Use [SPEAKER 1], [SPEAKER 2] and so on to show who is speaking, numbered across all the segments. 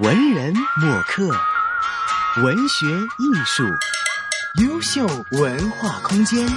[SPEAKER 1] 文人墨客，文学艺术，优秀文化空间。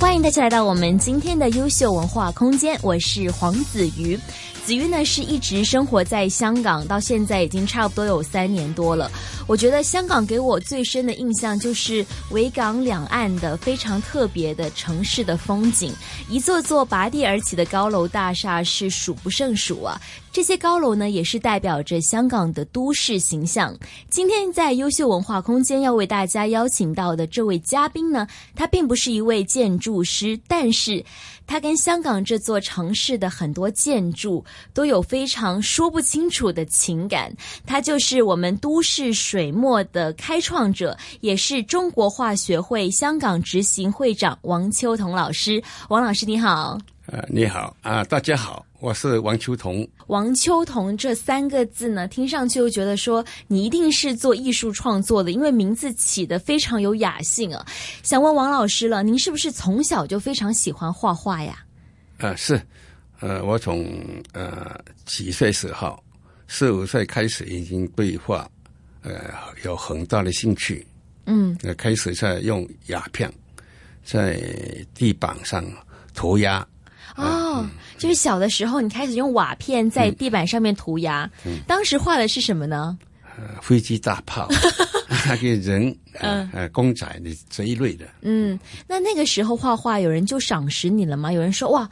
[SPEAKER 2] 欢迎大家来到我们今天的优秀文化空间，我是黄子瑜。子瑜呢是一直生活在香港，到现在已经差不多有三年多了。我觉得香港给我最深的印象就是维港两岸的非常特别的城市的风景，一座座拔地而起的高楼大厦是数不胜数啊。这些高楼呢，也是代表着香港的都市形象。今天在优秀文化空间要为大家邀请到的这位嘉宾呢，他并不是一位建筑师，但是他跟香港这座城市的很多建筑都有非常说不清楚的情感。他就是我们都市水墨的开创者，也是中国画学会香港执行会长王秋彤老师。王老师你好。
[SPEAKER 3] 呃，你好啊，大家好，我是王秋彤。
[SPEAKER 2] 王秋彤这三个字呢，听上去又觉得说你一定是做艺术创作的，因为名字起的非常有雅兴啊。想问王老师了，您是不是从小就非常喜欢画画呀？
[SPEAKER 3] 啊，是，呃，我从呃几岁时候，四五岁开始已经对画呃有很大的兴趣。
[SPEAKER 2] 嗯，
[SPEAKER 3] 呃，开始在用鸦片在地板上涂鸦。
[SPEAKER 2] 哦，就是小的时候，你开始用瓦片在地板上面涂鸦。当时画的是什么呢？
[SPEAKER 3] 呃，飞机、大炮，那个人，呃，呃，公仔的这一类的。
[SPEAKER 2] 嗯，那那个时候画画，有人就赏识你了吗？有人说哇，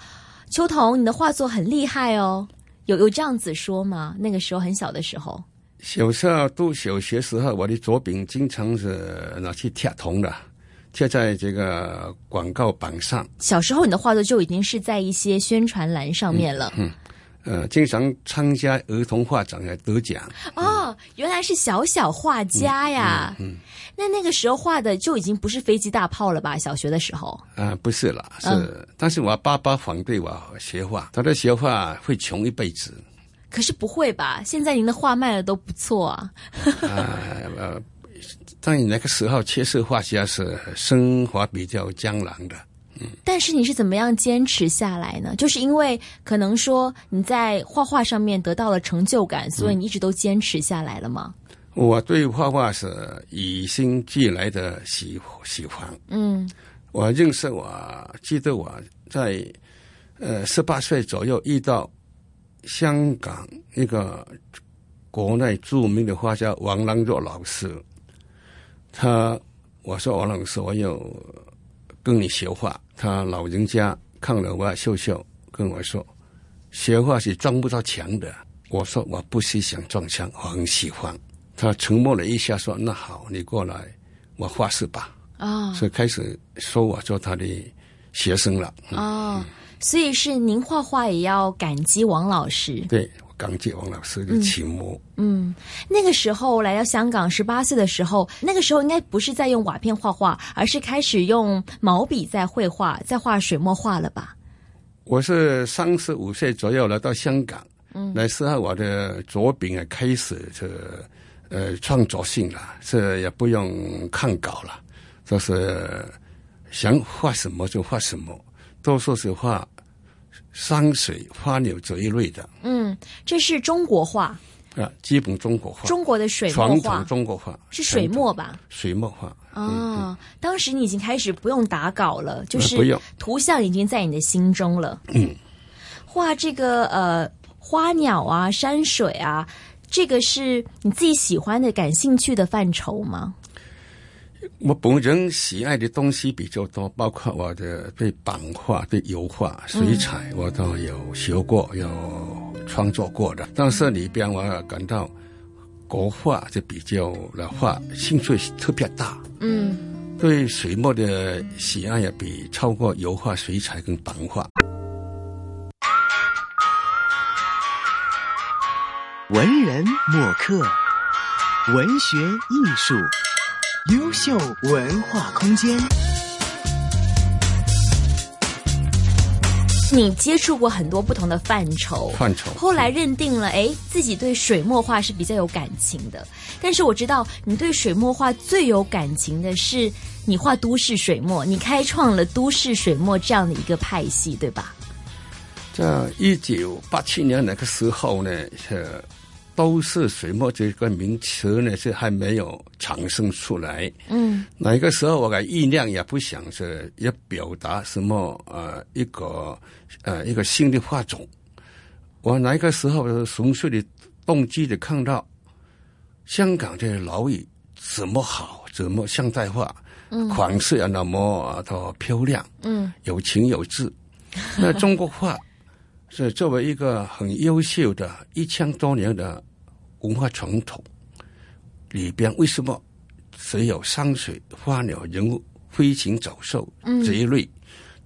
[SPEAKER 2] 秋桐，你的画作很厉害哦，有有这样子说吗？那个时候很小的时候，
[SPEAKER 3] 小时候读小学时候，我的左柄经常是拿去贴铜的。贴在这个广告板上。
[SPEAKER 2] 小时候你的画作就已经是在一些宣传栏上面了。
[SPEAKER 3] 嗯，呃，经常参加儿童画展来得奖。
[SPEAKER 2] 哦，原来是小小画家呀。
[SPEAKER 3] 嗯，
[SPEAKER 2] 那那个时候画的就已经不是飞机大炮了吧？小学的时候。
[SPEAKER 3] 啊，不是了，是。但是我爸爸反对我学画，他的学画会穷一辈子。
[SPEAKER 2] 可是不会吧？现在您的画卖的都不错啊。
[SPEAKER 3] 啊呃。但你那个时候，确实画家是生活比较艰难的。嗯，
[SPEAKER 2] 但是你是怎么样坚持下来呢？就是因为可能说你在画画上面得到了成就感，所以你一直都坚持下来了吗？
[SPEAKER 3] 我对画画是与生俱来的喜喜欢。
[SPEAKER 2] 嗯，
[SPEAKER 3] 我认识，我记得我在呃十八岁左右遇到香港一个国内著名的画家王兰若老师。他我说王老师，我要跟你学画。他老人家看了我笑笑，跟我说：“学画是撞不到墙的。”我说：“我不是想撞墙，我很喜欢。”他沉默了一下，说：“那好，你过来，我画室吧。”
[SPEAKER 2] 啊，
[SPEAKER 3] 所以开始说我做他的学生了。
[SPEAKER 2] 哦，所以是您画画也要感激王老师。
[SPEAKER 3] 对。港姐王老师的启蒙。
[SPEAKER 2] 嗯，那个时候来到香港十八岁的时候，那个时候应该不是在用瓦片画画，而是开始用毛笔在绘画，在画水墨画了吧？
[SPEAKER 3] 我是三十五岁左右来到香港，
[SPEAKER 2] 嗯，
[SPEAKER 3] 那时候我的作品啊开始这呃创作性了，这也不用看稿了，就是想画什么就画什么，多数是画。山水、花鸟这一类的，
[SPEAKER 2] 嗯，这是中国画
[SPEAKER 3] 啊，基本中国画，
[SPEAKER 2] 中国的水墨画，
[SPEAKER 3] 中国画
[SPEAKER 2] 是水墨吧？
[SPEAKER 3] 水墨画。
[SPEAKER 2] 啊，当时你已经开始不用打稿了，就是
[SPEAKER 3] 不用。
[SPEAKER 2] 图像已经在你的心中了。
[SPEAKER 3] 嗯，
[SPEAKER 2] 画这个呃花鸟啊、山水啊，这个是你自己喜欢的、感兴趣的范畴吗？
[SPEAKER 3] 我本人喜爱的东西比较多，包括我的对版画、对油画、水彩，我都有学过、有创作过的。但是里边我感到国画就比较的话，兴趣特别大。
[SPEAKER 2] 嗯，
[SPEAKER 3] 对水墨的喜爱也比超过油画、水彩跟版画。
[SPEAKER 1] 文人墨客，文学艺术。优秀文化空间，
[SPEAKER 2] 你接触过很多不同的范畴，
[SPEAKER 3] 范畴，
[SPEAKER 2] 后来认定了，哎，自己对水墨画是比较有感情的。但是我知道，你对水墨画最有感情的是你画都市水墨，你开创了都市水墨这样的一个派系，对吧？
[SPEAKER 3] 在一九八七年那个时候呢，呃，都是水墨这个名词呢是还没有产生出来。
[SPEAKER 2] 嗯
[SPEAKER 3] 那个时候我的意念也不想是要表达什么呃一个呃一个新的画种。我那个时候纯粹的动机的看到香港的老语怎么好，怎么现代化，
[SPEAKER 2] 嗯
[SPEAKER 3] 款式也那么的漂亮，
[SPEAKER 2] 嗯
[SPEAKER 3] 有情有致。那中国画是作为一个很优秀的一千多年的文化传统里边，为什么只有山水、花鸟、人物、飞禽走兽这一类，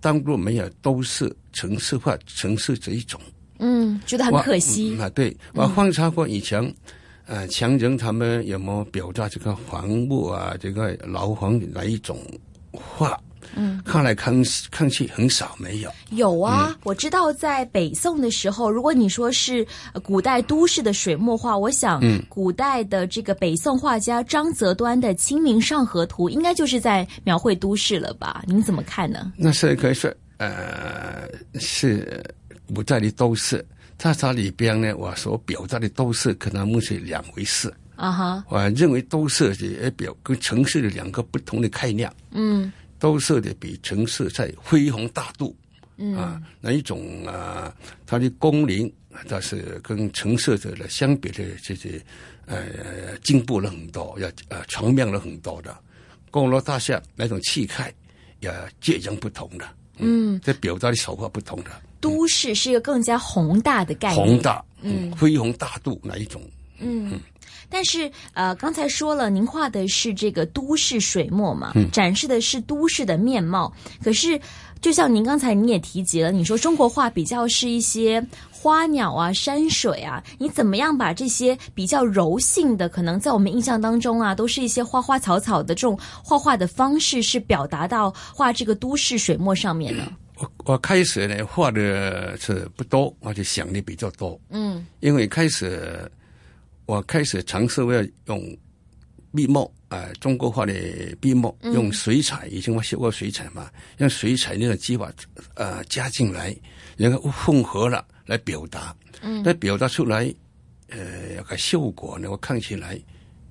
[SPEAKER 3] 当中没有都市城市化、城市这一种？
[SPEAKER 2] 嗯，觉得很可惜
[SPEAKER 3] 嗯。啊，对，我观察过以前，呃，强人他们有没有表达这个房屋啊，这个楼房的那一种画？
[SPEAKER 2] 嗯，
[SPEAKER 3] 看来看看去很少，没有。
[SPEAKER 2] 有啊，
[SPEAKER 3] 嗯
[SPEAKER 2] 我知道在北宋的时候，如果你说是呃古代都市的水墨画，我想
[SPEAKER 3] 嗯
[SPEAKER 2] 古代的这个北宋画家张择端的《清明上河图》应该就是在描绘都市了吧？您怎么看呢？
[SPEAKER 3] 那是可以说，呃，是古代的都市，在它里边呢，我所表达的都市可能目是两回事。
[SPEAKER 2] 啊哈，
[SPEAKER 3] 我认为都市也表跟城市的两个不同的概念。
[SPEAKER 2] 嗯
[SPEAKER 3] 都是的比城市在恢宏大度，
[SPEAKER 2] 嗯
[SPEAKER 3] 啊，那一种啊，它的工龄，它是跟城市者的相比的这些呃进步了很多，要呃全面了很多的。高楼大厦那种气概也截然不同的，
[SPEAKER 2] 嗯，
[SPEAKER 3] 这表达的手法不同的，
[SPEAKER 2] 都市是一个更加宏大的概念。
[SPEAKER 3] 宏大，嗯，恢宏大度那一种。
[SPEAKER 2] 嗯，但是呃，刚才说了，您画的是这个都市水墨嘛，
[SPEAKER 3] 嗯
[SPEAKER 2] 展示的是都市的面貌。可是，就像您刚才你也提及了，你说中国画比较是一些花鸟啊、山水啊，你怎么样把这些比较柔性的，可能在我们印象当中啊，都是一些花花草草的这种画画的方式，是表达到画这个都市水墨上面呢？
[SPEAKER 3] 我我开始呢画的是不多，我就想的比较多。
[SPEAKER 2] 嗯
[SPEAKER 3] 因为开始我开始尝试要用笔墨啊、呃中国画的笔墨，用水彩，以前我学过水彩嘛，用水彩那个技法呃加进来，然后混合了来表达，
[SPEAKER 2] 嗯
[SPEAKER 3] 那表达出来呃有个效果呢，我看起来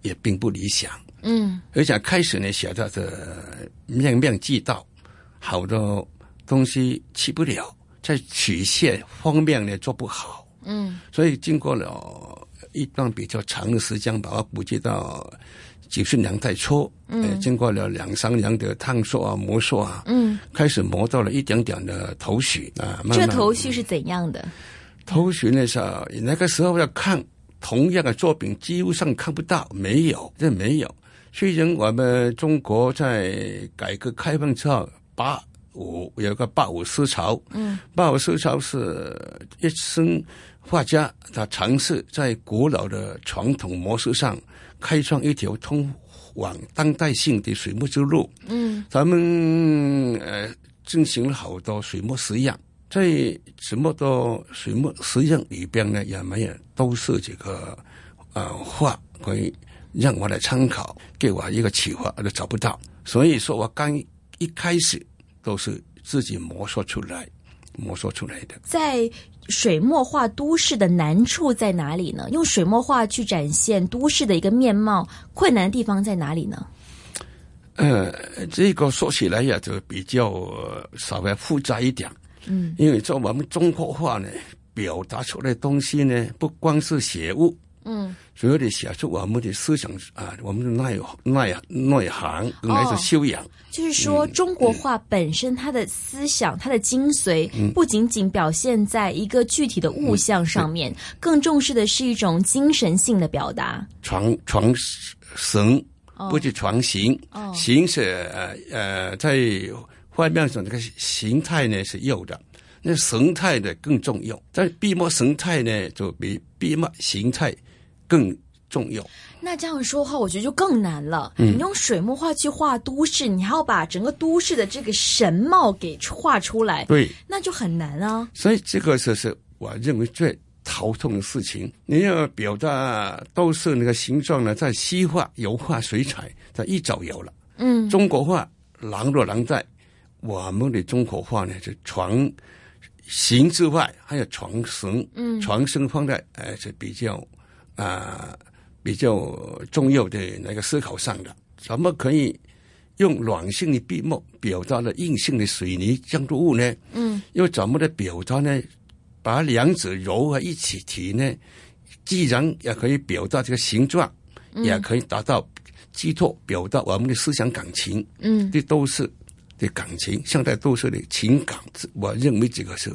[SPEAKER 3] 也并不理想。
[SPEAKER 2] 嗯
[SPEAKER 3] 而且开始呢写的这面面俱到，好多东西去不了，在曲线方面呢做不好。
[SPEAKER 2] 嗯
[SPEAKER 3] 所以经过了一段比较长的时间，把它估计到九十年代初，嗯、呃，经过了两三年的探索啊、摸索啊，
[SPEAKER 2] 嗯，
[SPEAKER 3] 开始摸到了一点点的头绪啊。慢
[SPEAKER 2] 这头绪是怎样的？
[SPEAKER 3] 头绪呢是啊那个时候要看同样的作品，几乎上看不到，没有，这没有。虽然我们中国在改革开放之后，八五有个八五思潮，
[SPEAKER 2] 嗯，
[SPEAKER 3] 八五思潮是一生画家他尝试在古老的传统模式上开创一条通往当代性的水墨之路。
[SPEAKER 2] 嗯
[SPEAKER 3] 咱们呃进行了好多水墨实验，在这么多水墨实验里边呢，也没有都是这个呃画可以让我来参考，给我一个启发，我都找不到。所以说我刚一开始都是自己摸索出来，摸索出来的。
[SPEAKER 2] 在水墨画都市的难处在哪里呢？用水墨画去展现都市的一个面貌，困难的地方在哪里呢？
[SPEAKER 3] 呃，这个说起来呀，就比较、呃稍微复杂一点。
[SPEAKER 2] 嗯，
[SPEAKER 3] 因为在我们中国画呢，表达出来的东西呢，不光是写物，
[SPEAKER 2] 嗯，
[SPEAKER 3] 主要的写出我们的思想啊，我们的内内内涵跟那
[SPEAKER 2] 哦
[SPEAKER 3] 种修养。
[SPEAKER 2] 就是说，中国画本身它的思想、它的精髓，不仅仅表现在一个具体的物象上面，更重视的是一种精神性的表达。
[SPEAKER 3] 传传神，不是传形。
[SPEAKER 2] 哦。
[SPEAKER 3] 形是呃呃，在画面上这个形态呢是有的，那神态呢更重要。在笔墨神态呢，就比笔墨形态更重要。
[SPEAKER 2] 那这样说的话，我觉得就更难了。你用水墨画去画都市，你还要把整个都市的这个神貌给画出来，
[SPEAKER 3] 对，
[SPEAKER 2] 那就很难啊。
[SPEAKER 3] 所以这个就是我认为最头痛的事情。你要表达都是那个形状呢，在西画、油画、水彩，它一早有了。
[SPEAKER 2] 嗯
[SPEAKER 3] 中国画狼若狼在，我们的中国画呢是传形之外，还有传神，
[SPEAKER 2] 嗯
[SPEAKER 3] 传声放在呃是比较啊、比较重要的那个思考上的。怎么可以用软性的笔墨表达了硬性的水泥建筑物呢？
[SPEAKER 2] 嗯
[SPEAKER 3] 又怎么的表达呢？把两者揉合一起提呢？既然也可以表达这个形状，也可以达到寄托表达我们的思想感情，
[SPEAKER 2] 嗯
[SPEAKER 3] 这都是的感情，现在都是的情感。我认为这个是，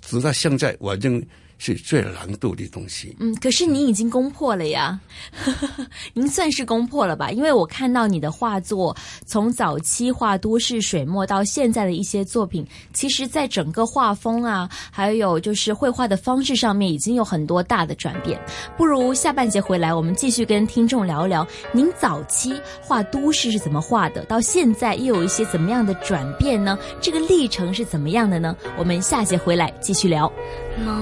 [SPEAKER 3] 直到现在，我认为是最难度的东西。
[SPEAKER 2] 嗯，可是您已经攻破了呀，您算是攻破了吧？因为我看到你的画作，从早期画都市水墨到现在的一些作品，其实在整个画风啊，还有就是绘画的方式上面，已经有很多大的转变。不如下半节回来，我们继续跟听众聊聊您早期画都市是怎么画的，到现在又有一些怎么样的转变呢？这个历程是怎么样的呢？我们下节回来继续聊。